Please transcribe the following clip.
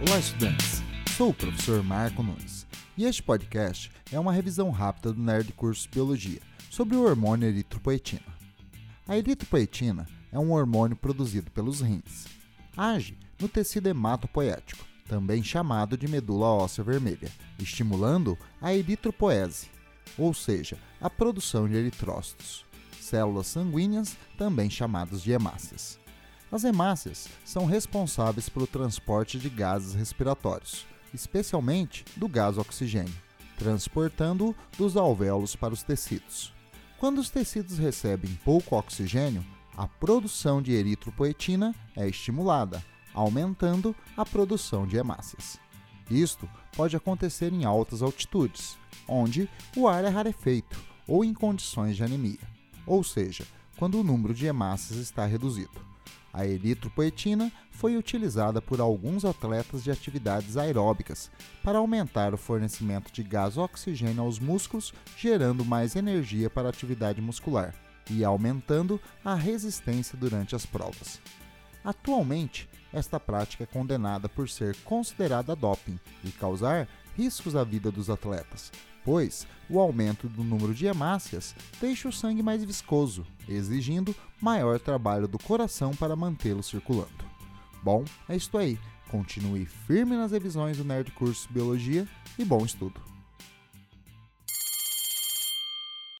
Olá, estudantes! Sou o professor Marco Nunes e este podcast é uma revisão rápida do Nerd Curso Biologia sobre o hormônio eritropoetina. A eritropoetina é um hormônio produzido pelos rins. Age no tecido hematopoético, também chamado de medula óssea vermelha, estimulando a eritropoese, ou seja, a produção de eritrócitos, células sanguíneas, também chamadas de hemácias. As hemácias são responsáveis pelo transporte de gases respiratórios, especialmente do gás oxigênio, transportando-o dos alvéolos para os tecidos. Quando os tecidos recebem pouco oxigênio, a produção de eritropoetina é estimulada, aumentando a produção de hemácias. Isto pode acontecer em altas altitudes, onde o ar é rarefeito ou em condições de anemia, ou seja, quando o número de hemácias está reduzido. A eritropoetina foi utilizada por alguns atletas de atividades aeróbicas para aumentar o fornecimento de gás oxigênio aos músculos, gerando mais energia para a atividade muscular e aumentando a resistência durante as provas. Atualmente, esta prática é condenada por ser considerada doping e causar riscos à vida dos atletas, pois o aumento do número de hemácias deixa o sangue mais viscoso, exigindo maior trabalho do coração para mantê-lo circulando. Bom, é isto aí. Continue firme nas revisões do Nerd Curso Biologia e bom estudo!